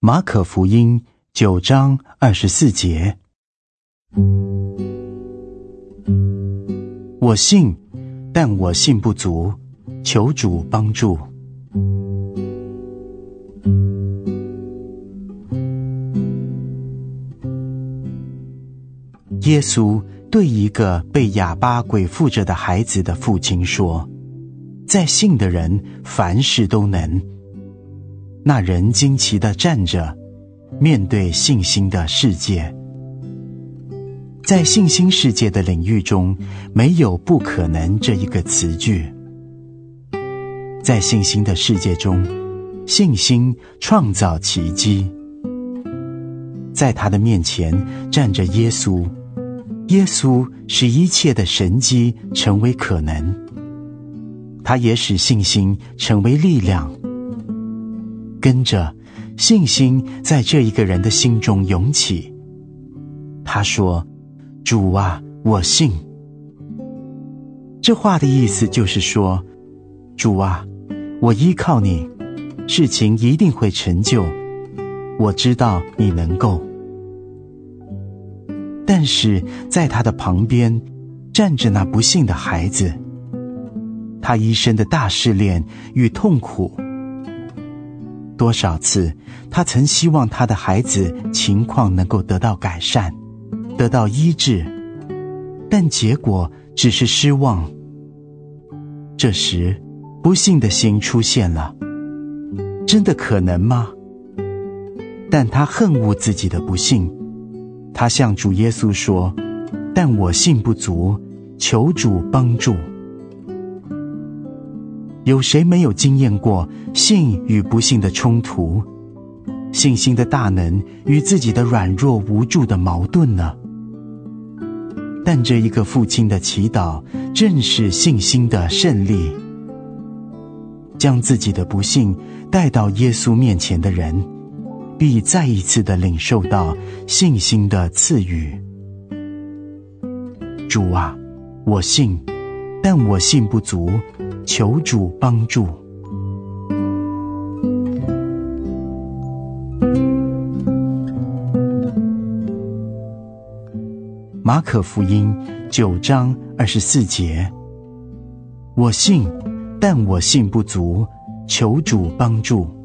马可福音九章二十四节：我信，但我信不足，求主帮助。耶稣对一个被哑巴鬼附着的孩子的父亲说：“在信的人，凡事都能。”那人惊奇的站着，面对信心的世界。在信心世界的领域中，没有不可能这一个词句。在信心的世界中，信心创造奇迹。在他的面前站着耶稣，耶稣使一切的神迹成为可能，他也使信心成为力量。跟着，信心在这一个人的心中涌起。他说：“主啊，我信。”这话的意思就是说：“主啊，我依靠你，事情一定会成就。我知道你能够。”但是在他的旁边站着那不信的孩子，他一生的大试炼与痛苦。多少次，他曾希望他的孩子情况能够得到改善，得到医治，但结果只是失望。这时，不信的心出现了，真的可能吗？但他恨恶自己的不信，他向主耶稣说：“但我信不足，求主帮助。”有谁没有经验过信与不信的冲突，信心的大能与自己的软弱无助的矛盾呢？但这一个父亲的祈祷正是信心的胜利。将自己的不幸带到耶稣面前的人，必再一次的领受到信心的赐予。主啊，我信，但我信不足。求主帮助。马可福音九章二十四节：我信，但我信不足，求主帮助。